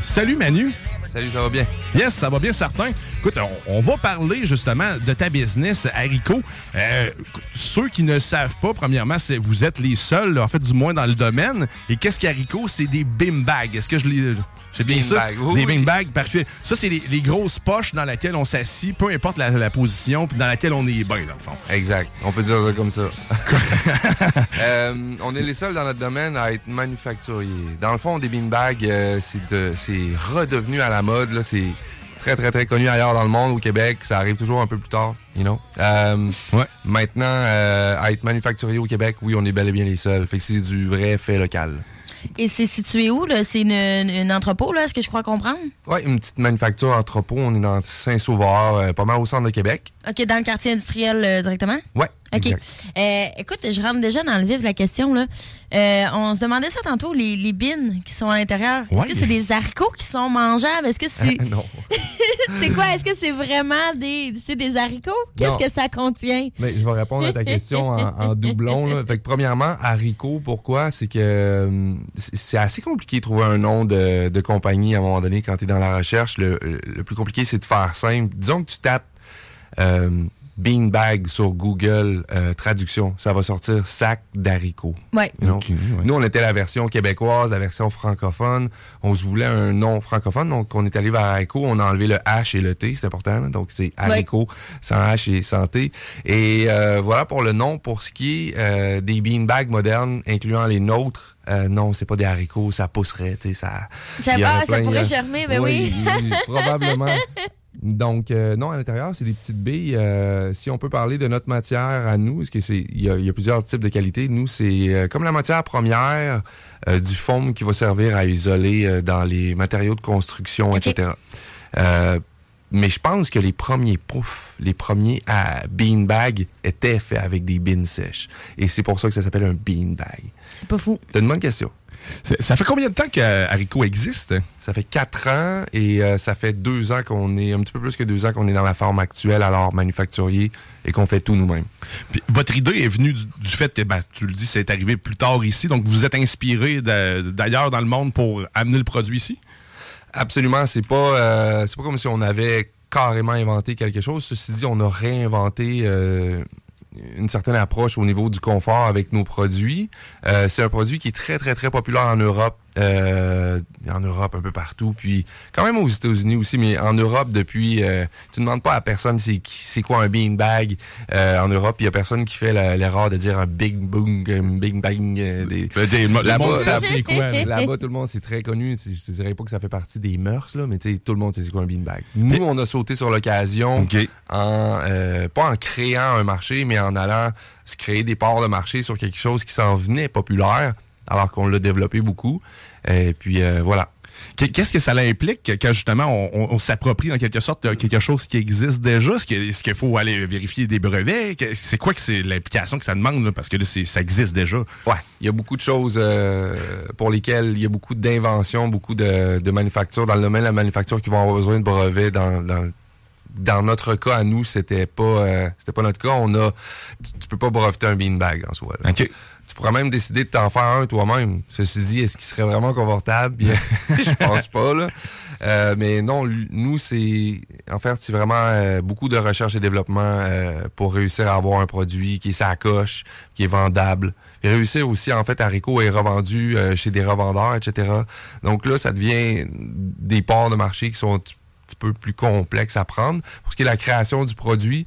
Salut Manu. Salut, ça va bien? Yes, ça va bien certain. Écoute, on, on va parler justement de ta business Haricot. Euh, ceux qui ne savent pas, premièrement, c'est vous êtes les seuls, en fait, du moins dans le domaine. Et qu'est-ce qu'Haricot? C'est des bim bags. Est-ce que je l'ai. C'est bien ça? bag, oui, des oui. bean bags, parfait. Ça, c'est les, les grosses poches dans lesquelles on s'assit, peu importe la, la position, puis dans laquelle on est bien, dans le fond. Exact. On peut dire ça comme ça. Euh, on est les seuls dans notre domaine à être manufacturiers. Dans le fond, des beanbags, euh, c'est de- c'est redevenu à la mode. là. C'est très, très, très connu ailleurs dans le monde. Au Québec, ça arrive toujours un peu plus tard, you know. Euh, Maintenant, euh, à être manufacturier au Québec, oui, on est bel et bien les seuls. Fait que c'est du vrai fait local. Et c'est situé où, là? C'est une, une- une entrepôt, là? Est-ce que je crois comprendre? Ouais, une petite manufacture entrepôt. On est dans Saint-Sauveur, euh, pas mal au centre de Québec. OK, dans le quartier industriel euh, directement? Ouais. OK. exact. Euh, écoute, je rentre déjà dans le vif de la question. Là. Euh, on se demandait ça tantôt, les, les bines qui sont à l'intérieur. Ouais. Est-ce que c'est des haricots qui sont mangeables? Est-ce que c'est. non. C'est quoi? Est-ce que c'est vraiment des, c'est des haricots? Qu'est-ce que ça contient? Mais je vais répondre à ta question en, en doublon. Là. Fait que premièrement, haricot, pourquoi? C'est que euh, c'est c'est assez compliqué de trouver un nom de, de compagnie à un moment donné quand tu es dans la recherche. Le, le plus compliqué, c'est de faire simple. Disons que tu tapes euh, beanbag sur Google euh, traduction, ça va sortir sac d'haricots. Ouais. You know? Nous, on était la version québécoise, la version francophone. On se voulait un nom francophone, donc on est allé vers haricot. On a enlevé le H et le T, c'est important. là. donc c'est haricot sans H et sans T. Et euh, voilà pour le nom. Pour ce qui est euh, des beanbags modernes, incluant les nôtres, euh, non, c'est pas des haricots, ça pousserait, tu sais, ça. Ça pourrait là. germer, ben oui. oui, probablement. Donc, euh, non, à l'intérieur, c'est des petites billes. Euh, si on peut parler de notre matière à nous, parce que c'est, il y y a plusieurs types de qualités. Nous, c'est euh, comme la matière première euh, du foam qui va servir à isoler euh, dans les matériaux de construction, etc. Euh, mais je pense que les premiers poufs, les premiers à beanbag étaient faits avec des beans sèches. Et c'est pour ça que ça s'appelle un beanbag. C'est pas fou. T'as une bonne question. Ça fait combien de temps que Haricot existe? Ça fait quatre ans et euh, ça fait deux ans qu'on est, un petit peu plus que deux ans qu'on est dans la forme actuelle, alors manufacturier, et qu'on fait tout nous-mêmes. Votre idée est venue du, du fait que, ben, tu le dis, c'est arrivé plus tard ici, donc vous êtes inspiré d'ailleurs dans le monde pour amener le produit ici? Absolument, c'est pas, euh, c'est pas comme si on avait carrément inventé quelque chose. Ceci dit, on a réinventé euh, une certaine approche au niveau du confort avec nos produits. Euh, c'est un produit qui est très, très, très populaire en Europe. Euh, en Europe, un peu partout. Puis quand même aux États-Unis aussi, mais en Europe depuis... Euh, tu demandes pas à personne c'est c'est quoi un beanbag. Euh, en Europe, il y a personne qui fait l'erreur de dire un big boom, un big bang. euh, des, Là-bas. Là-bas, tout le monde, c'est très connu. Je te dirais pas que ça fait partie des mœurs, là, mais tu sais, tout le monde sait c'est quoi un beanbag. Nous, on a sauté sur l'occasion en, euh, pas en créant un marché, mais en allant se créer des parts de marché sur quelque chose qui s'en venait populaire, alors qu'on l'a développé beaucoup. Et puis, euh, voilà. Qu'est-ce que ça implique quand justement on, s'approprie en quelque sorte de quelque chose qui existe déjà? Est-ce qu'il faut aller vérifier des brevets? C'est quoi que c'est l'implication que ça demande? là? Parce que là, ça existe déjà. Ouais, il y a beaucoup de choses euh, pour lesquelles il y a beaucoup d'inventions, beaucoup de, de manufactures dans le domaine de la manufacture qui vont avoir besoin de brevets dans, dans dans notre cas à nous, c'était pas euh, c'était pas notre cas. On a tu, tu peux pas breveter un beanbag en soi. là. Tu pourrais même décider de t'en faire un toi-même. Ceci dit, est-ce qu'il serait vraiment confortable? Bien, je pense pas, là. Euh, mais non, nous, c'est en fait, c'est vraiment euh, beaucoup de recherche et développement euh, pour réussir à avoir un produit qui est sa coche, qui est vendable. Et réussir aussi, en fait, Haricot est revendu chez des revendeurs, etc. Donc là, ça devient des parts de marché qui sont petit peu plus complexes à prendre. Pour ce qui est de la création du produit,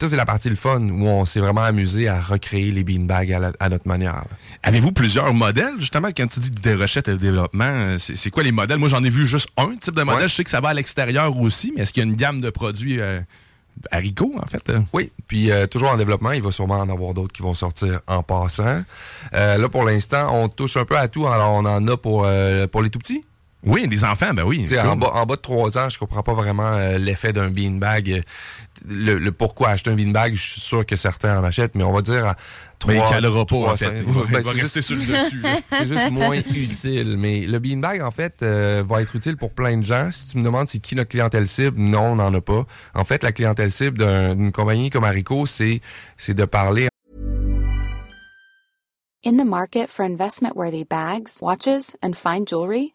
ça, c'est la partie le fun où on s'est vraiment amusé à recréer les beanbags à, notre manière. Avez-vous plusieurs modèles, justement, quand tu dis des rechettes et de développement? C'est quoi les modèles? Moi, j'en ai vu juste un type de modèle. Je sais que ça va à l'extérieur aussi, mais est-ce qu'il y a une gamme de produits euh, haricots, en fait? Oui, puis euh, toujours en développement, il va sûrement en avoir d'autres qui vont sortir en passant. Euh, là, pour l'instant, on touche un peu à tout. Alors, on en a pour, euh, pour les tout-petits. Oui, des enfants, ben oui. En, bas, en bas de 3 ans, je comprends pas vraiment l'effet d'un beanbag le, pourquoi acheter un beanbag, je suis sûr que certains en achètent, mais on va dire à 3 Mais il pas, en fait. Ben, c'est juste, sur le dessus. c'est juste moins utile. Mais le beanbag, en fait, euh, va être utile pour plein de gens. Si tu me demandes c'est qui notre clientèle cible, non, on n'en a pas. En fait, la clientèle cible d'une compagnie comme Haricot, c'est de parler In the market for investment-worthy bags, watches, and fine jewelry,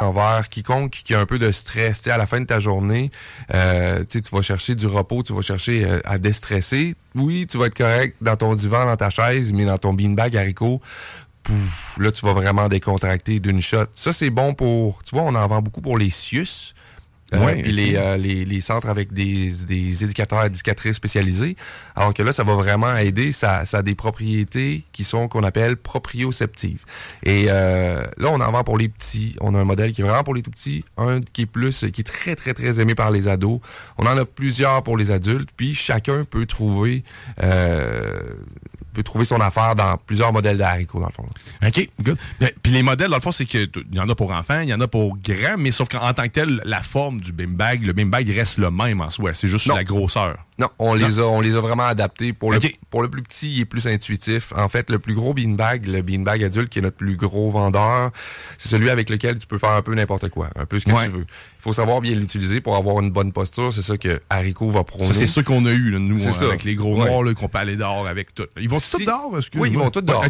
Envers quiconque qui a un peu de stress. à la fin de ta journée, euh, tu vas chercher du repos, tu vas chercher euh, à déstresser. Oui, tu vas être correct dans ton divan, dans ta chaise, mais dans ton beanbag haricot, pouf, là, tu vas vraiment décontracter d'une shot. Ça, c'est bon pour... Tu vois, on en vend beaucoup pour les sius. Euh, puis les, euh, les, les, centres avec des, des éducateurs éducatrices spécialisés. Alors que là, ça va vraiment aider. Ça, ça a des propriétés qui sont qu'on appelle proprioceptives. Et euh, là, on en vend pour les petits. On a un modèle qui est vraiment pour les tout petits, un qui est plus, qui est très, très, très aimé par les ados. On en a plusieurs pour les adultes. Puis chacun peut trouver euh, peut trouver son affaire dans plusieurs modèles de dans le fond. OK, good. Ben, puis les modèles, dans le fond, c'est qu'il y en a pour enfants, il y en a pour grands, mais sauf qu'en tant que tel, la forme du beanbag, le beanbag reste le même en soi. C'est juste la grosseur. Non, on les a, on les a vraiment adaptés. Pour le, pour le plus petit, il est plus intuitif. En fait, le plus gros beanbag, le beanbag adulte, qui est notre plus gros vendeur, c'est celui avec lequel tu peux faire un peu n'importe quoi, un peu ce que tu veux. Il faut savoir bien l'utiliser pour avoir une bonne posture. C'est ça que Haricot va prôner. C'est ça qu'on a eu, nous, avec les gros noirs, qu'on peut aller dehors avec tout. Ils vont tous dehors, Oui, ils vont tous dehors.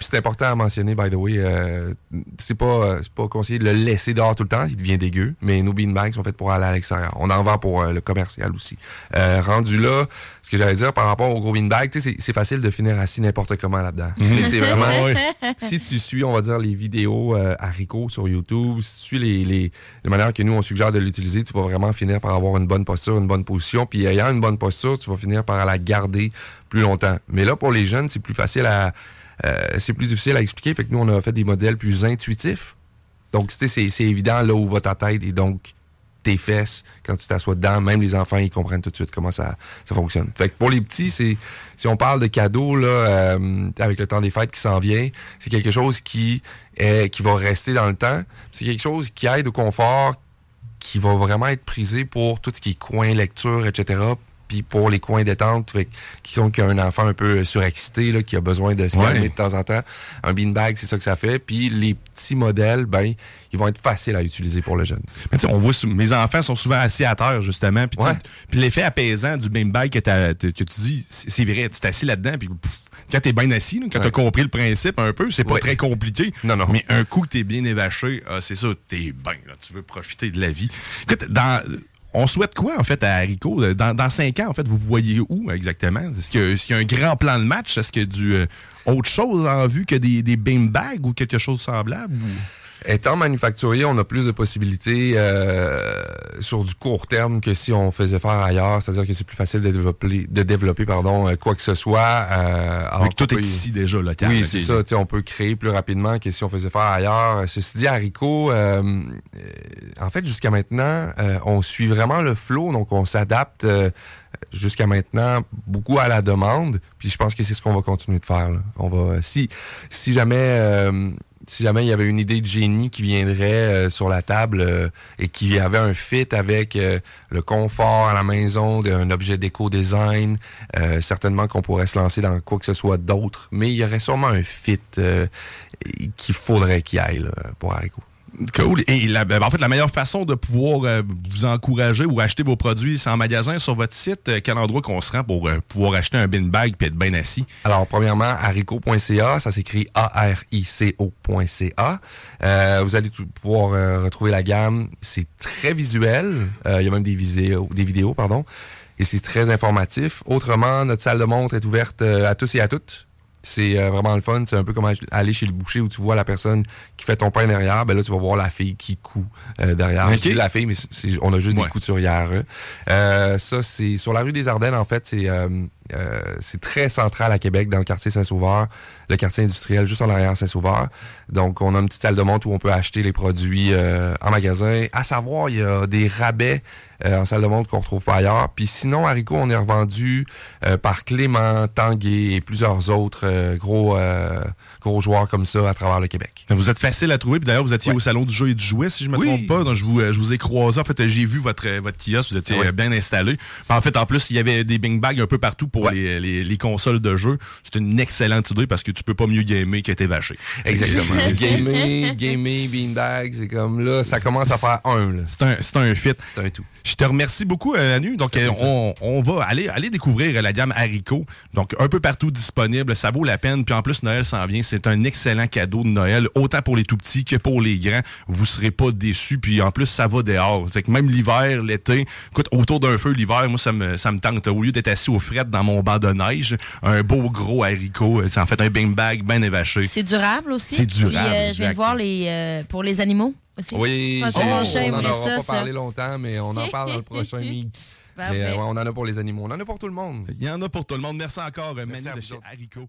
c'est important à mentionner, by the way. Euh, c'est pas, euh, pas conseillé de le laisser dehors tout le temps. Il devient dégueu. Mais nos beanbags sont faits pour aller à l'extérieur. On en vend pour euh, le commercial aussi. rendu là, ce que j'allais dire par rapport au gros beanbag, c'est facile de finir assis n'importe comment là-dedans. Mhm. c'est vraiment... si tu suis, on va dire, les vidéos euh, à Rico sur YouTube, si tu suis les, les, les manières que nous, on suggère de l'utiliser, tu vas vraiment finir par avoir une bonne posture, une bonne position. Puis ayant une bonne posture, tu vas finir par la garder plus longtemps. Mais là, pour les jeunes, c'est plus facile à... Euh, c'est plus difficile à expliquer. Fait que nous, on a fait des modèles plus intuitifs. Donc, c'est évident là où va ta tête et donc tes fesses quand tu t'assois dedans. Même les enfants, ils comprennent tout de suite comment ça, ça fonctionne. Fait que pour les petits, c'est si on parle de cadeaux là, euh, avec le temps des fêtes qui s'en vient, c'est quelque chose qui est, qui va rester dans le temps. C'est quelque chose qui aide au confort, qui va vraiment être prisé pour tout ce qui est coin lecture, etc puis pour les coins détente, fait quiconque a un enfant un peu surexcité, là, qui a besoin de se calmer de temps en temps, un beanbag, c'est ça que ça fait. Puis les petits modèles, ben, ils vont être faciles à utiliser pour le jeune. Mais on voit, mes enfants sont souvent assis à terre, justement. Puis, l'effet apaisant du beanbag que, que tu dis, c'est vrai, tu t'assis là-dedans, puis quand t'es bien assis, quand t'as compris le principe un peu, c'est pas très compliqué. Non, non. Mais un coup que t'es bien évaché, ah, c'est ça, t'es bien, tu veux profiter de la vie. Écoute, dans on souhaite quoi, en fait, à Haricot? Dans, dans cinq ans, en fait, vous voyez où exactement? Est-ce qu'il y, a un grand plan de match? Est-ce qu'il y a du, euh, autre chose en vue que des, des bags ou quelque chose semblable? Étant manufacturier, on a plus de possibilités euh, sur du court terme que si on faisait faire ailleurs. C'est-à-dire que c'est plus facile de développer, de développer pardon, euh, quoi que ce soit. Euh, alors tout est ici déjà local. Oui, c'est ça. On peut créer plus rapidement que si on faisait faire ailleurs. Ceci dit, Haricot, euh, en fait, jusqu'à maintenant, on suit vraiment le flow, donc on s'adapte jusqu'à maintenant beaucoup à la demande. Puis je pense que c'est ce qu'on va continuer de faire. On va si si jamais si jamais il y avait une idée de génie qui viendrait euh, sur la table euh, et qui avait un fit avec euh, le confort à la maison d'un objet d'éco-design, certainement qu'on pourrait se lancer dans quoi que ce soit d'autre, mais il y aurait sûrement un fit qu'il faudrait qu'il aille pour Haricot. Cool. Et la, ben, en fait, la meilleure façon de pouvoir euh, vous encourager ou acheter vos produits, c'est en magasin sur votre site. Euh, quel endroit qu'on se rend pour euh, pouvoir acheter un bin bag et être bien assis? Alors, premièrement, arico.ca, ça s'écrit A-R-I-C-O.ca. vous allez pouvoir retrouver la gamme. C'est très visuel. Il y a même des vidéos, des vidéos, pardon. Et c'est très informatif. Autrement, notre salle de montre est ouverte à tous et à toutes. C'est euh, vraiment le fun. C'est un peu comme aller chez le boucher où tu vois la personne qui fait ton pain derrière. Ben là, tu vas voir la fille qui coud euh, derrière. Je dis la fille, mais on a juste des couturières. Euh, ça, c'est sur la rue des Ardennes, en fait. C'est euh, c'est très central à Québec, dans le quartier Saint-Sauveur, le quartier industriel juste en arrière Saint-Sauveur. Donc, on a une petite salle de montre où on peut acheter les produits euh, en magasin. À savoir, il y a des rabais euh, en salle de montre qu'on retrouve pas ailleurs. Puis sinon, Haricot, on est revendu par Clément, Tanguay et plusieurs autres gros gros joueurs comme ça à travers le Québec. Vous êtes facile à trouver. Puis d'ailleurs, vous étiez au salon du jeu et du jouet, si je me trompe pas. Donc, je vous je vous ai croisé. En fait, j'ai vu votre votre kiosque. Vous étiez bien installé. en fait, en plus, il y avait des bing bags un peu partout pour les, les, consoles de jeu, c'est une excellente idée parce que tu peux pas mieux gamer qu'être vaché. Exactement. gamer, gamer, beanbag, c'est comme là, ça commence à faire un. C'est un, c'est un fit. C'est un tout. Je te remercie beaucoup, euh, Anu. Donc, euh, on, on, va aller, aller découvrir la gamme Haricot. Donc, un peu partout disponible. Ça vaut la peine. Puis en plus, Noël s'en vient. C'est un excellent cadeau de Noël, autant pour les tout petits que pour les grands. Vous serez pas déçus. Puis en plus, ça va dehors. C'est que même l'hiver, l'été, écoute, autour d'un feu l'hiver, moi, ça me, ça me tente. Au lieu d'être assis au fret dans mon banc de neige, un beau gros haricot. C'est en fait un bing bag bien évaché. C'est durable aussi? C'est durable. Euh, je viens de voir les, pour les animaux. Oui, on n'en aura pas parlé longtemps, mais on en parle dans le prochain meet. Euh, on en a pour les animaux. On en a pour tout le monde. Il y en a pour tout le monde. Merci encore, Manu de chez Haricot.